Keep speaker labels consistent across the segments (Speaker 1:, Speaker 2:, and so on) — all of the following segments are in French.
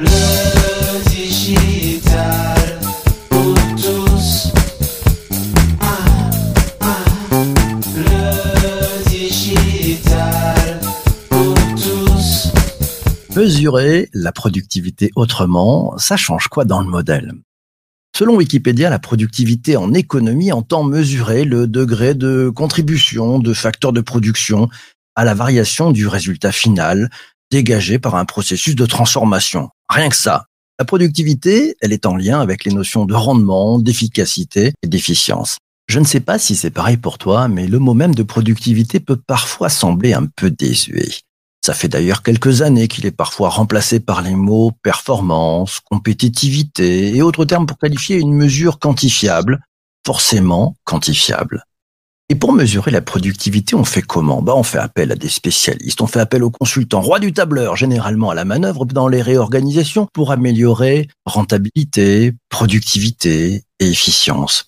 Speaker 1: Le digital pour tous.
Speaker 2: Mesurer la productivité autrement, ça change quoi dans le modèle? Selon Wikipédia, la productivité en économie entend mesurer le degré de contribution de facteurs de production à la variation du résultat final dégagé par un processus de transformation. Rien que ça. La productivité, elle est en lien avec les notions de rendement, d'efficacité et d'efficience. Je ne sais pas si c'est pareil pour toi, mais le mot même de productivité peut parfois sembler un peu désuet. Ça fait d'ailleurs quelques années qu'il est parfois remplacé par les mots performance, compétitivité et autres termes pour qualifier une mesure quantifiable, forcément quantifiable. Et pour mesurer la productivité, on fait comment? Bah, On fait appel à des spécialistes, on fait appel aux consultants, rois du tableur, généralement à la manœuvre dans les réorganisations pour améliorer rentabilité, productivité et efficience.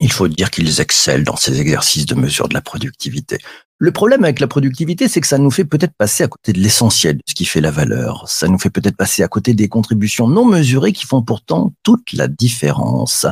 Speaker 2: Il faut dire qu'ils excellent dans ces exercices de mesure de la productivité. Le problème avec la productivité, c'est que ça nous fait peut-être passer à côté de l'essentiel de ce qui fait la valeur. Ça nous fait peut-être passer à côté des contributions non mesurées qui font pourtant toute la différence.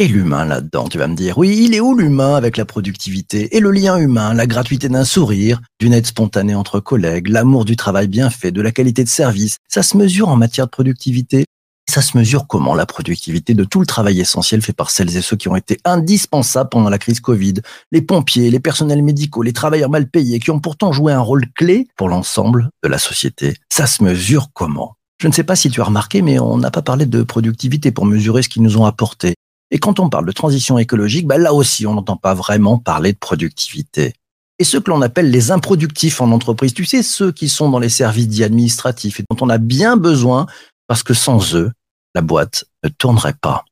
Speaker 2: Et l'humain là-dedans, tu vas me dire, oui, il est où l'humain avec la productivité Et le lien humain, la gratuité d'un sourire, d'une aide spontanée entre collègues, l'amour du travail bien fait, de la qualité de service, ça se mesure en matière de productivité. Ça se mesure comment la productivité de tout le travail essentiel fait par celles et ceux qui ont été indispensables pendant la crise Covid, les pompiers, les personnels médicaux, les travailleurs mal payés qui ont pourtant joué un rôle clé pour l'ensemble de la société. Ça se mesure comment? Je ne sais pas si tu as remarqué, mais on n'a pas parlé de productivité pour mesurer ce qu'ils nous ont apporté. Et quand on parle de transition écologique, bah là aussi, on n'entend pas vraiment parler de productivité. Et ceux que l'on appelle les improductifs en entreprise, tu sais, ceux qui sont dans les services dits administratifs et dont on a bien besoin parce que sans eux, la boîte ne tournerait pas.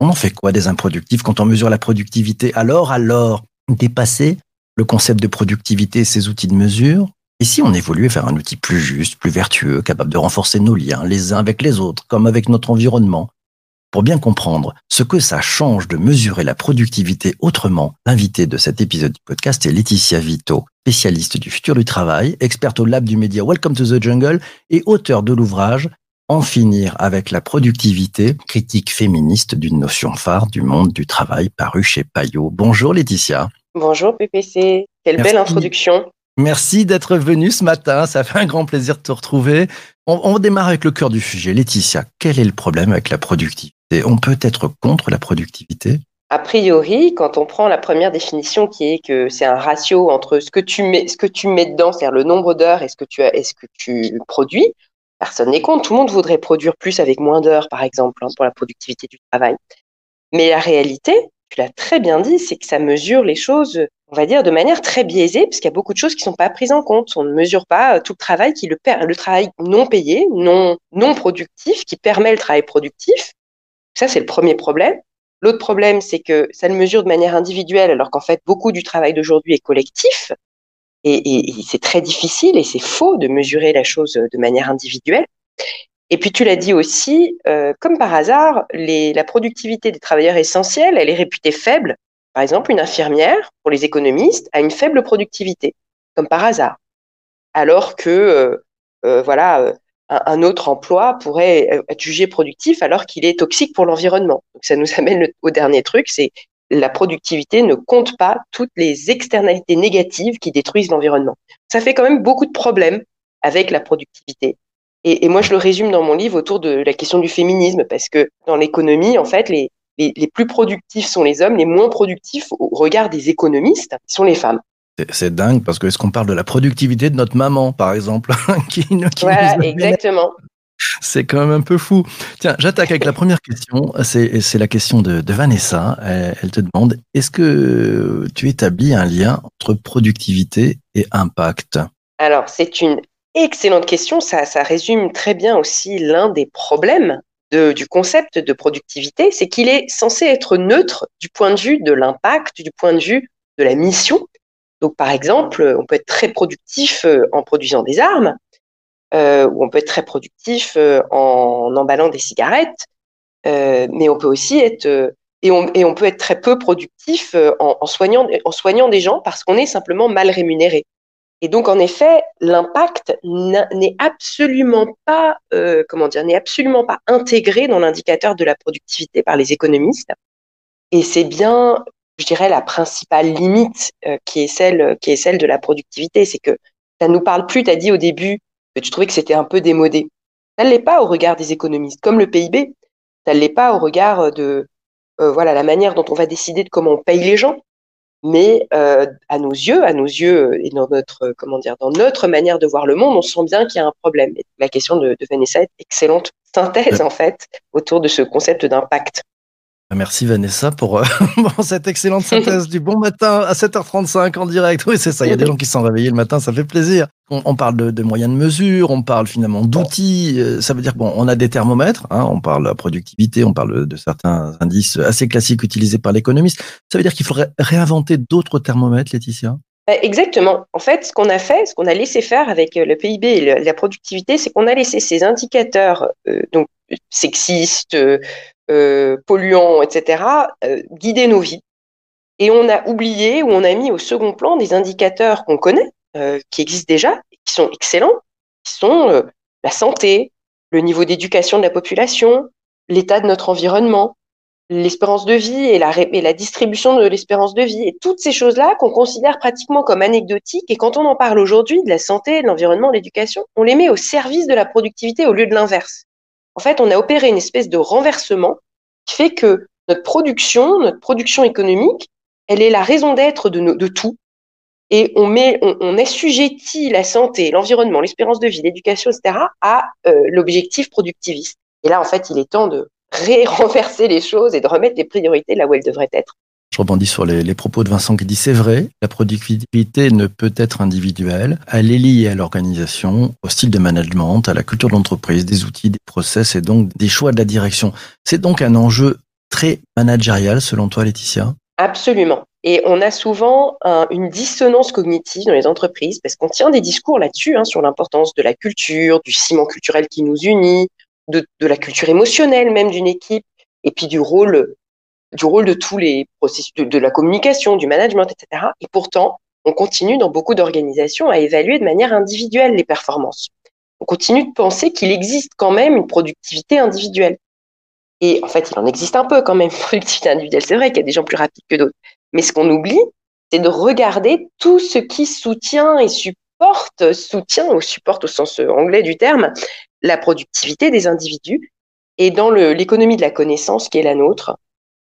Speaker 2: On en fait quoi des improductifs quand on mesure la productivité Alors, alors, dépasser le concept de productivité et ses outils de mesure? Et si on évoluait vers un outil plus juste, plus vertueux, capable de renforcer nos liens les uns avec les autres, comme avec notre environnement? Pour bien comprendre ce que ça change de mesurer la productivité autrement, l'invité de cet épisode du podcast est Laetitia Vito, spécialiste du futur du travail, experte au lab du média Welcome to the Jungle et auteur de l'ouvrage en finir avec la productivité, critique féministe d'une notion phare du monde du travail paru chez Payot. Bonjour Laetitia.
Speaker 3: Bonjour PPC, quelle belle introduction.
Speaker 2: Merci d'être venue ce matin, ça fait un grand plaisir de te retrouver. On, on démarre avec le cœur du sujet. Laetitia, quel est le problème avec la productivité? On peut être contre la productivité
Speaker 3: a priori, quand on prend la première définition qui est que c'est un ratio entre ce que tu mets, ce que tu mets dedans, c'est-à-dire le nombre d'heures et ce que tu as, ce que tu produis, personne n'est contre. Tout le monde voudrait produire plus avec moins d'heures, par exemple, hein, pour la productivité du travail. Mais la réalité, tu l'as très bien dit, c'est que ça mesure les choses, on va dire, de manière très biaisée, parce qu'il y a beaucoup de choses qui ne sont pas prises en compte. On ne mesure pas euh, tout le travail qui le, le travail non payé, non, non productif, qui permet le travail productif. Ça, c'est le premier problème. L'autre problème, c'est que ça le mesure de manière individuelle, alors qu'en fait, beaucoup du travail d'aujourd'hui est collectif. Et, c'est très difficile et c'est faux de mesurer la chose de manière individuelle. Et puis tu l'as dit aussi, euh, comme par hasard, la productivité des travailleurs essentiels, elle est réputée faible. Par exemple, une infirmière, pour les économistes, a une faible productivité, comme par hasard. Alors que, euh, euh, voilà, un, autre emploi pourrait être jugé productif alors qu'il est toxique pour l'environnement. Donc ça nous amène au dernier truc, c'est la productivité ne compte pas toutes les externalités négatives qui détruisent l'environnement. Ça fait quand même beaucoup de problèmes avec la productivité. Et, moi, je le résume dans mon livre autour de la question du féminisme, parce que dans l'économie, en fait, les, les, plus productifs sont les hommes, les moins productifs au regard des économistes sont les femmes.
Speaker 2: C'est dingue parce que est-ce qu'on parle de la productivité de notre maman, par exemple,
Speaker 3: qui, qui voilà, exactement.
Speaker 2: C'est quand même un peu fou. Tiens, j'attaque avec la première question. C'est la question de, Vanessa. Elle, te demande est-ce que tu établis un lien entre productivité et impact?
Speaker 3: Alors, c'est une excellente question. Ça, résume très bien aussi l'un des problèmes du concept de productivité c'est qu'il est censé être neutre du point de vue de l'impact, du point de vue de la mission. Donc, par exemple, on peut être très productif euh, en produisant des armes, euh, où on peut être très productif euh, en emballant des cigarettes, mais on peut aussi être et on, peut être très peu productif en, soignant, des gens parce qu'on est simplement mal rémunéré. Et donc, en effet, l'impact n'est absolument pas, comment dire, n'est absolument pas intégré dans l'indicateur de la productivité par les économistes. Et c'est bien, je dirais, la principale limite euh, qui est celle, qui est celle de la productivité, c'est que ça nous parle plus. Tu as dit au début que tu trouvais que c'était un peu démodé. Ça ne l'est pas au regard des économistes, comme le PIB. Ça ne l'est pas au regard de, euh, voilà, la manière dont on va décider de comment on paye les gens mais euh, à nos yeux, à nos yeux et dans notre euh, comment dire, dans notre manière de voir le monde, on sent bien qu'il y a un problème. Et la question de, de Vanessa est excellente synthèse en fait autour de ce concept d'impact.
Speaker 2: Merci Vanessa pour, euh, pour cette excellente synthèse du bon matin à 7h35 en direct. Oui, c'est ça. Il y a des gens qui sont réveillés le matin, ça fait plaisir. On, parle de, moyens de mesure, on parle finalement d'outils. Euh, Ça veut dire bon, on a des thermomètres. Hein, on parle de productivité, on parle de certains indices assez classiques utilisés par l'économiste. Ça veut dire qu'il faudrait réinventer d'autres thermomètres, Laetitia?
Speaker 3: Exactement. En fait, ce qu'on a fait, ce qu'on a laissé faire avec le PIB et la productivité, c'est qu'on a laissé ces indicateurs euh, donc sexistes, euh, polluants, etc., euh, guider nos vies. Et on a oublié ou on a mis au second plan des indicateurs qu'on connaît, euh, qui existent déjà, qui sont excellents, qui sont la santé, le niveau d'éducation de la population, l'état de notre environnement, l'espérance de vie et la, et la distribution de l'espérance de vie, et toutes ces choses-là qu'on considère pratiquement comme anecdotiques. Et quand on en parle aujourd'hui de la santé, de l'environnement, de l'éducation, on les met au service de la productivité au lieu de l'inverse. En fait, on a opéré une espèce de renversement qui fait que notre production, notre production économique, elle est la raison d'être de, tout. Et on met, on, assujettit la santé, l'environnement, l'espérance de vie, l'éducation, etc., à euh, l'objectif productiviste. Et là, en fait, il est temps de renverser les choses et de remettre les priorités là où elles devraient être.
Speaker 2: Je rebondis sur les, propos de Vincent qui dit c'est vrai, la productivité ne peut être individuelle, elle est liée à l'organisation, au style de management, à la culture d'entreprise, des outils, des process et donc des choix de la direction. C'est donc un enjeu très managérial selon toi Laetitia?
Speaker 3: Absolument. Et on a souvent un, une dissonance cognitive dans les entreprises parce qu'on tient des discours là-dessus, hein, sur l'importance de la culture, du ciment culturel qui nous unit, de, de la culture émotionnelle même d'une équipe, et puis du rôle du rôle de tous les processus de, la communication, du management, etc. Et pourtant, on continue dans beaucoup d'organisations à évaluer de manière individuelle les performances. On continue de penser qu'il existe quand même une productivité individuelle. Et en fait, il en existe un peu quand même, productivité individuelle. C'est vrai qu'il y a des gens plus rapides que d'autres. Mais ce qu'on oublie, c'est de regarder tout ce qui soutient et supporte, soutient ou supporte au sens anglais du terme, la productivité des individus. Et dans l'économie de la connaissance qui est la nôtre,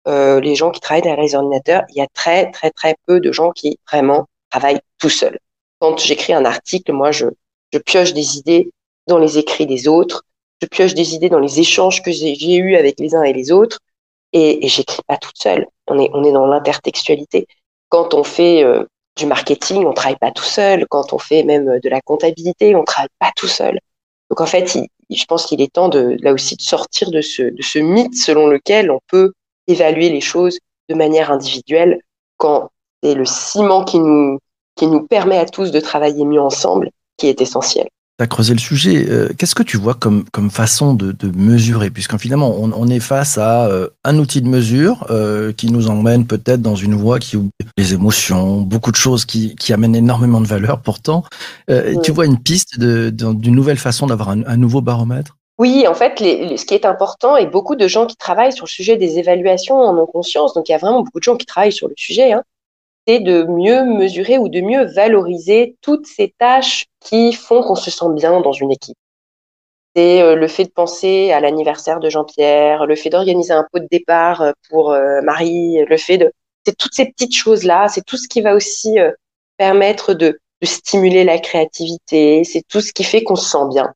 Speaker 3: euh, les gens qui travaillent derrière les ordinateurs, il y a très très très peu de gens qui vraiment travaillent tout seuls. Quand j'écris un article, moi je, pioche des idées dans les écrits des autres, je pioche des idées dans les échanges que j'ai eus avec les uns et les autres, et, j'écris pas toute seule. On est on est dans l'intertextualité. Quand on fait euh, du marketing, on travaille pas tout seul. Quand on fait même de la comptabilité, on travaille pas tout seul. Donc en fait, je pense qu'il est temps de là aussi de sortir de ce mythe selon lequel on peut évaluer les choses de manière individuelle quand c'est le ciment qui nous, qui nous permet à tous de travailler mieux ensemble qui est essentiel.
Speaker 2: Tu as creusé le sujet. Euh, Qu'est-ce que tu vois comme, comme façon de, de mesurer? Puisqu'en finalement, on, on, est face à euh, un outil de mesure euh, qui nous emmène peut-être dans une voie qui oublie les émotions, beaucoup de choses qui, qui amènent énormément de valeur pourtant. Oui. Tu vois une piste d'une nouvelle façon d'avoir un, un nouveau baromètre?
Speaker 3: Oui, en fait, ce qui est important, et beaucoup de gens qui travaillent sur le sujet des évaluations en ont conscience, donc il y a vraiment beaucoup de gens qui travaillent sur le sujet, hein, c'est de mieux mesurer ou de mieux valoriser toutes ces tâches qui font qu'on se sent bien dans une équipe. C'est euh, le fait de penser à l'anniversaire de Jean-Pierre, le fait d'organiser un pot de départ euh, pour euh, Marie, le fait de... C'est toutes ces petites choses-là, c'est tout ce qui va aussi permettre de stimuler la créativité, c'est tout ce qui fait qu'on se sent bien.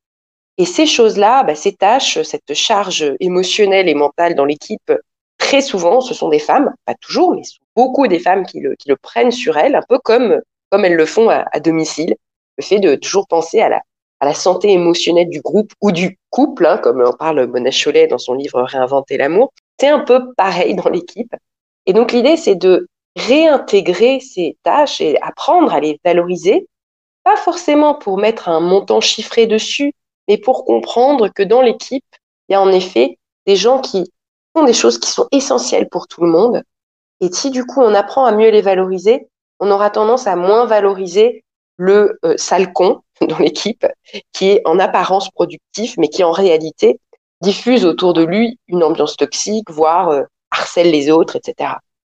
Speaker 3: Et ces choses-là, bah, ces tâches, cette charge émotionnelle et mentale dans l'équipe, très souvent, ce sont des femmes, pas toujours, mais beaucoup des femmes qui le, prennent sur elles, un peu comme, comme elles le font à, domicile. Le fait de toujours penser à la, santé émotionnelle du groupe ou du couple, hein, comme en parle Mona Chollet dans son livre Réinventer l'amour, c'est un peu pareil dans l'équipe. Et donc l'idée, c'est de réintégrer ces tâches et apprendre à les valoriser, pas forcément pour mettre un montant chiffré dessus, mais pour comprendre que dans l'équipe, il y a en effet des gens qui font des choses qui sont essentielles pour tout le monde. Et si du coup on apprend à mieux les valoriser, on aura tendance à moins valoriser le euh, sale con dans l'équipe, qui est en apparence productif, mais qui en réalité diffuse autour de lui une ambiance toxique, voire euh, harcèle les autres, etc.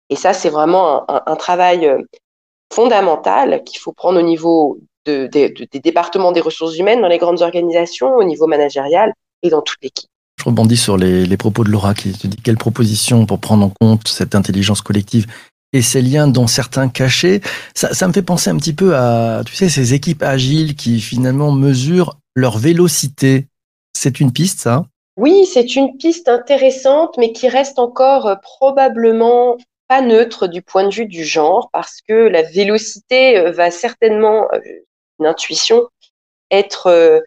Speaker 3: Et ça, c'est vraiment un, travail euh, fondamental qu'il faut prendre au niveau de, de, de, des départements des ressources humaines dans les grandes organisations, au niveau managérial et dans toute l'équipe.
Speaker 2: Je rebondis sur les, les, propos de Laura qui te dit quelle proposition pour prendre en compte cette intelligence collective et ces liens dont certains cachés. Ça, ça me fait penser un petit peu à, tu sais, ces équipes agiles qui finalement mesurent leur vélocité. C'est une piste, ça?
Speaker 3: Oui, c'est une piste intéressante, mais qui reste encore euh, probablement pas neutre du point de vue du genre, parce que la vélocité euh, va certainement, euh, une intuition, être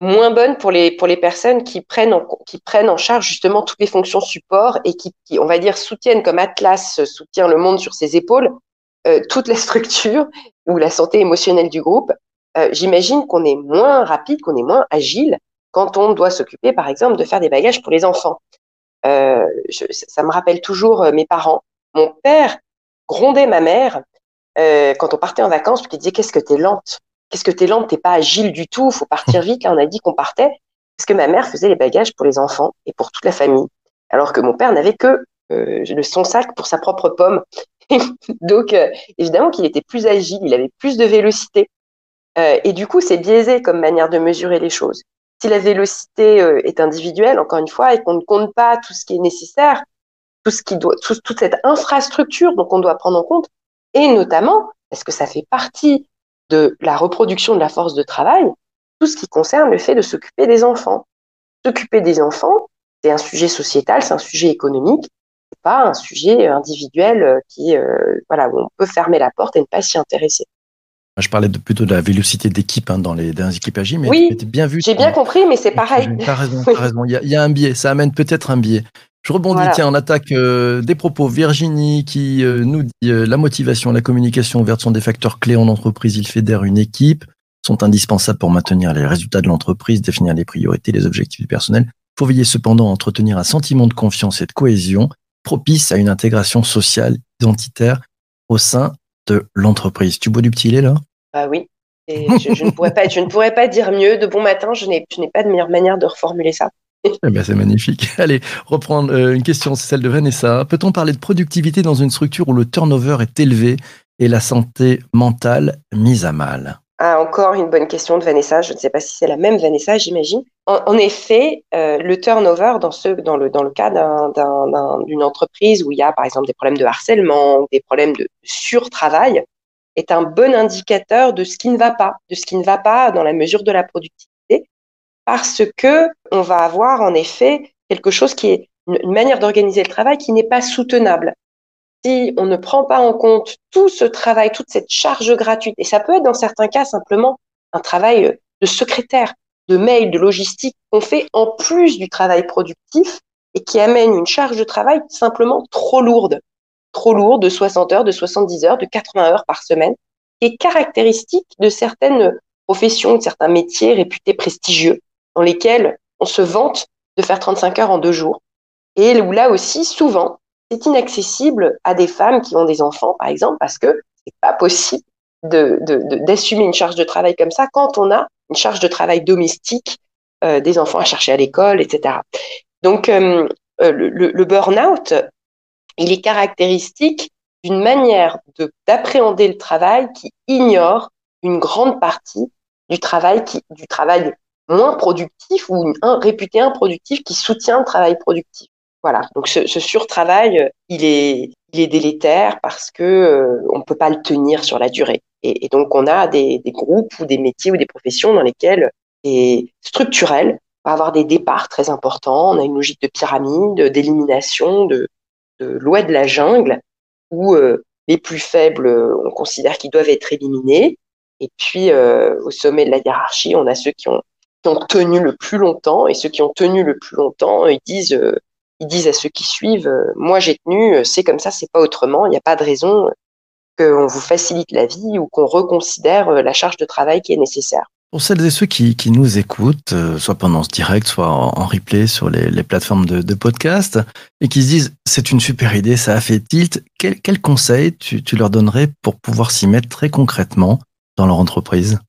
Speaker 3: moins bonne pour les pour les personnes qui prennent en, qui prennent en charge justement toutes les fonctions support et qui, on va dire soutiennent comme Atlas soutient le monde sur ses épaules euh, toute la structure ou la santé émotionnelle du groupe. Euh, J'imagine qu'on est moins rapide, qu'on est moins agile quand on doit s'occuper par exemple de faire des bagages pour les enfants. Euh, ça me rappelle toujours euh, mes parents. Mon père grondait ma mère euh, quand on partait en vacances, puis il disait qu'est-ce que t'es lente? Qu'est-ce que t'es lente, t'es pas agile du tout, faut partir vite. Là, on a dit qu'on partait parce que ma mère faisait les bagages pour les enfants et pour toute la famille, alors que mon père n'avait que euh, son sac pour sa propre pomme. Donc, euh, évidemment qu'il était plus agile, il avait plus de vélocité. Euh, et du coup, c'est biaisé comme manière de mesurer les choses. Si la vélocité est individuelle, encore une fois, et qu'on ne compte pas tout ce qui est nécessaire, tout ce qui doit, tout, toute cette infrastructure dont on doit prendre en compte, et notamment parce que ça fait partie de la reproduction de la force de travail, tout ce qui concerne le fait de s'occuper des enfants. S'occuper des enfants, c'est un sujet sociétal, c'est un sujet économique, c'est pas un sujet individuel qui, euh, voilà, où on peut fermer la porte et ne pas s'y intéresser.
Speaker 2: Je parlais de, plutôt de la vélocité d'équipe hein, dans les, dans les équipes agiles, mais
Speaker 3: oui,
Speaker 2: bien vu.
Speaker 3: J'ai bien compris, mais c'est pareil.
Speaker 2: Tu as raison, raison. Il, y a, il y a un biais, ça amène peut-être un biais. Je rebondis, voilà. tiens, on attaque euh, des propos. Virginie qui euh, nous dit euh, la motivation, la communication ouverte sont des facteurs clés en entreprise. Ils fédèrent une équipe, sont indispensables pour maintenir les résultats de l'entreprise, définir les priorités, les objectifs du personnel. Il faut veiller cependant à entretenir un sentiment de confiance et de cohésion propice à une intégration sociale, identitaire au sein de l'entreprise. Tu bois du petit lait là?
Speaker 3: Ah oui. Et je, je, ne pourrais pas, je ne pourrais pas dire mieux. De bon matin, je n'ai pas de meilleure manière de reformuler ça.
Speaker 2: Eh ben, c'est magnifique. Allez, reprendre euh, une question, c'est celle de Vanessa. Peut-on parler de productivité dans une structure où le turnover est élevé et la santé mentale mise à mal?
Speaker 3: Ah, encore une bonne question de Vanessa. Je ne sais pas si c'est la même Vanessa, j'imagine. En, effet, euh, le turnover dans le cas d'une entreprise où il y a par exemple des problèmes de harcèlement, des problèmes de surtravail, est un bon indicateur de ce qui ne va pas, de ce qui ne va pas dans la mesure de la productivité parce que on va avoir en effet quelque chose qui est une manière d'organiser le travail qui n'est pas soutenable. Si on ne prend pas en compte tout ce travail, toute cette charge gratuite, et ça peut être dans certains cas simplement un travail de secrétaire, de mail, de logistique qu'on fait en plus du travail productif et qui amène une charge de travail simplement trop lourde, trop lourde de 60 heures, de 70 heures, de 80 heures par semaine, qui est caractéristique de certaines professions, de certains métiers réputés prestigieux dans lesquels on se vante de faire 35 heures en deux jours. Et où là aussi, souvent, c'est inaccessible à des femmes qui ont des enfants, par exemple, parce que c'est pas possible d'assumer de, une charge de travail comme ça quand on a une charge de travail domestique, euh, des enfants à chercher à l'école, etc. Donc, euh, le, le burn-out, il est caractéristique d'une manière d'appréhender le travail qui ignore une grande partie du travail moins productif ou un réputé improductif qui soutient le travail productif. Voilà. Donc ce, ce surtravail, euh, il est, il est délétère parce que euh, on peut pas le tenir sur la durée. Et, donc on a des, groupes ou des métiers ou des professions dans lesquels c'est structurel. On va avoir des départs très importants. On a une logique de pyramide, d'élimination, de, loi de la jungle, où euh, les plus faibles, on considère qu'ils doivent être éliminés. Et puis, euh, au sommet de la hiérarchie, on a ceux qui ont qui ont tenu le plus longtemps et ceux qui ont tenu le plus longtemps, ils disent, euh, ils disent à ceux qui suivent, euh, moi j'ai tenu, euh, c'est comme ça, c'est pas autrement, il n'y a pas de raison qu'on vous facilite la vie ou qu'on reconsidère la charge de travail qui est nécessaire.
Speaker 2: Pour celles et ceux qui, qui nous écoutent, soit pendant ce direct, soit en, replay sur les, les plateformes de, de, podcast, et qui se disent c'est une super idée, ça a fait tilt, quel, quel conseil tu, tu leur donnerais pour pouvoir s'y mettre très concrètement dans leur entreprise?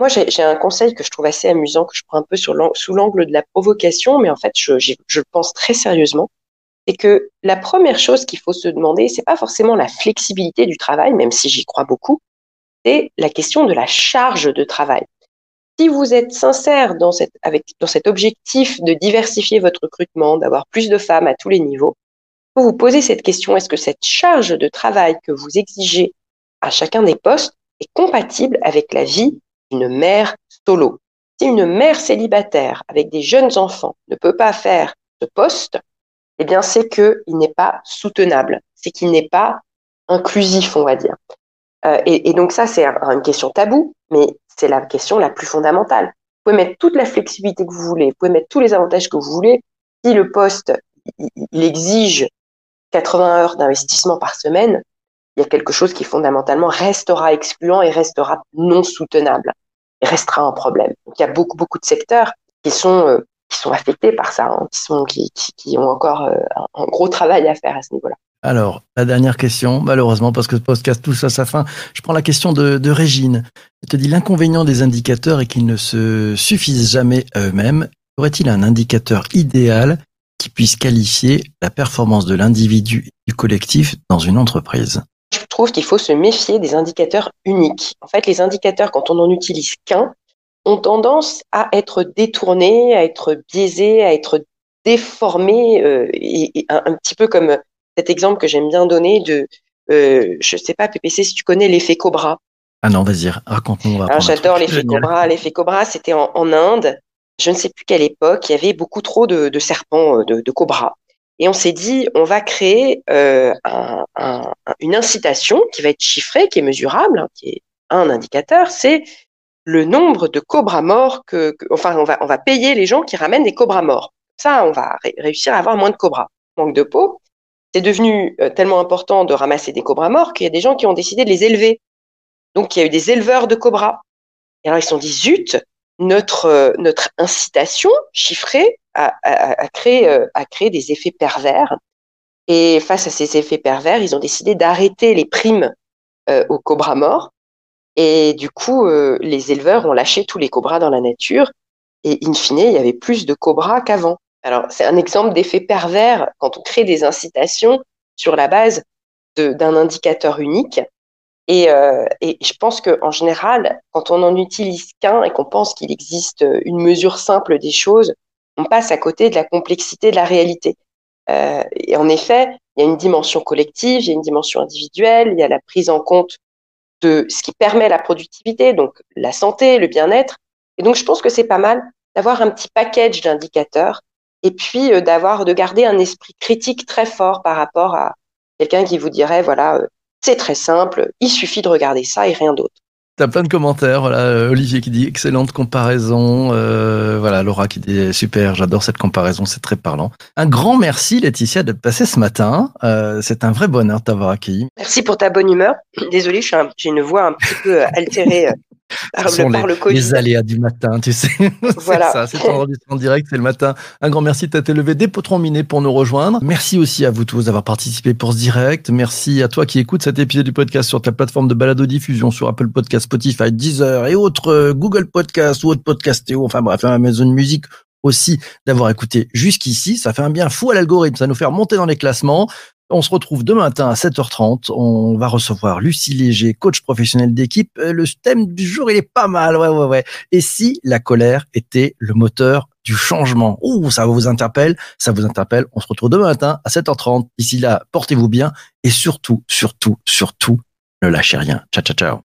Speaker 3: Moi, j'ai un conseil que je trouve assez amusant, que je prends un peu sous l'angle de la provocation, mais en fait, je, le pense très sérieusement. C'est que la première chose qu'il faut se demander, c'est pas forcément la flexibilité du travail, même si j'y crois beaucoup, c'est la question de la charge de travail. Si vous êtes sincère dans, cette, dans cet objectif de diversifier votre recrutement, d'avoir plus de femmes à tous les niveaux, vous vous posez cette question, est-ce que cette charge de travail que vous exigez à chacun des postes est compatible avec la vie d'une mère solo Si une mère célibataire avec des jeunes enfants ne peut pas faire ce poste, eh bien c'est qu'il n'est pas soutenable, c'est qu'il n'est pas inclusif, on va dire. Euh, et, donc ça, c'est un- une question taboue, mais c'est la question la plus fondamentale. Vous pouvez mettre toute la flexibilité que vous voulez, vous pouvez mettre tous les avantages que vous voulez. Si le poste, il exige 80 heures d'investissement par semaine, il y a quelque chose qui fondamentalement restera excluant et restera non soutenable restera un problème. Il y a beaucoup, beaucoup de secteurs qui sont, euh, qui sont affectés par ça, hein, qui, sont, qui, qui, ont encore euh, un, gros travail à faire à ce niveau-là.
Speaker 2: Alors, la dernière question, malheureusement, parce que ce podcast touche à sa fin, je prends la question de, de Régine. Elle te dit l'inconvénient des indicateurs est qu'ils ne se suffisent jamais à eux-mêmes. Y aurait-il un indicateur idéal qui puisse qualifier la performance de l'individu et du collectif dans une entreprise?
Speaker 3: Trouve qu'il faut se méfier des indicateurs uniques. En fait, les indicateurs, quand on n'en utilise qu'un, ont tendance à être détournés, à être biaisés, à être déformés, euh, et, et un, un petit peu comme cet exemple que j'aime bien donner de, euh, je sais pas, PPC, si tu connais l'effet Cobra.
Speaker 2: Ah non, vas-y, raconte-nous.
Speaker 3: j'adore l'effet. Cobra. L'effet Cobra, c'était en, en Inde. Je ne sais plus quelle époque. Il y avait beaucoup trop de, de serpents, euh, de, de cobras. Et on s'est dit, on va créer euh, un- un- un- une incitation qui va être chiffrée, qui est mesurable, hein, qui est un indicateur. C'est le nombre de cobras morts que, enfin, on va, on va payer les gens qui ramènent des cobras morts. Ça, on va ré- réussir à avoir moins de cobras. Manque de peau. C'est devenu euh, tellement important de ramasser des cobras morts qu'il y a des gens qui ont décidé de les élever. Donc, il y a eu des éleveurs de cobras. Et alors, ils se sont dit, zut, notre, euh, notre incitation chiffrée a créé, euh, des effets pervers. Et face à ces effets pervers, ils ont décidé d'arrêter les primes euh, aux cobras morts. Et du coup, les éleveurs ont lâché tous les cobras dans la nature. Et in fine, il y avait plus de cobras qu'avant. Alors, c'est un exemple d'effet pervers quand on crée des incitations sur la base d'un indicateur unique. Et, euh, et je pense qu'en général, quand on n'en utilise qu'un et qu'on pense qu'il existe une mesure simple des choses, on passe à côté de la complexité de la réalité. Euh, et en effet, il y a une dimension collective, il y a une dimension individuelle, il y a la prise en compte de ce qui permet la productivité, donc la santé, le bien-être. Et donc, je pense que c'est pas mal d'avoir un petit package d'indicateurs et puis euh, d'avoir, de garder un esprit critique très fort par rapport à quelqu'un qui vous dirait, voilà, euh, c'est très simple, il suffit de regarder ça et rien d'autre.
Speaker 2: T'as plein de commentaires. Voilà, euh, Olivier qui dit excellente comparaison. Euh, voilà, Laura qui dit super, j'adore cette comparaison, c'est très parlant. Un grand merci Laetitia d'être passée ce matin. Euh, c'est un vrai bonheur de t'avoir accueilli.
Speaker 3: Merci pour ta bonne humeur. Désolée, un- j'ai une voix un petit peu altérée par,
Speaker 2: Ce sont
Speaker 3: le, par le Covid.
Speaker 2: les aléas du matin, tu sais.
Speaker 3: Voilà.
Speaker 2: c'est ça, c'est enregistré en direct, c'est le matin. Un grand merci de t'être levé des potrons minés pour nous rejoindre. Merci aussi à vous tous d'avoir participé pour ce direct. Merci à toi qui écoutes cet épisode du podcast sur ta plateforme de balado diffusion sur Apple Podcast, Spotify, Deezer et autres euh, Google Podcast ou autres podcastéo, enfin bref, Amazon Music aussi d'avoir écouté jusqu'ici. Ça fait un bien fou à l'algorithme, ça nous fait remonter dans les classements. On se retrouve demain matin à 7h30. On va recevoir Lucie Léger, coach professionnel d'équipe. Euh, Le thème du jour, il est pas mal. Ouais, ouais, ouais. Et si la colère était le moteur du changement? Ouh, ça vous interpelle? Ça vous interpelle On se retrouve demain matin à 7h30. D'ici là, portez-vous bien et surtout, surtout, surtout, ne lâchez rien. Ciao, ciao, ciao.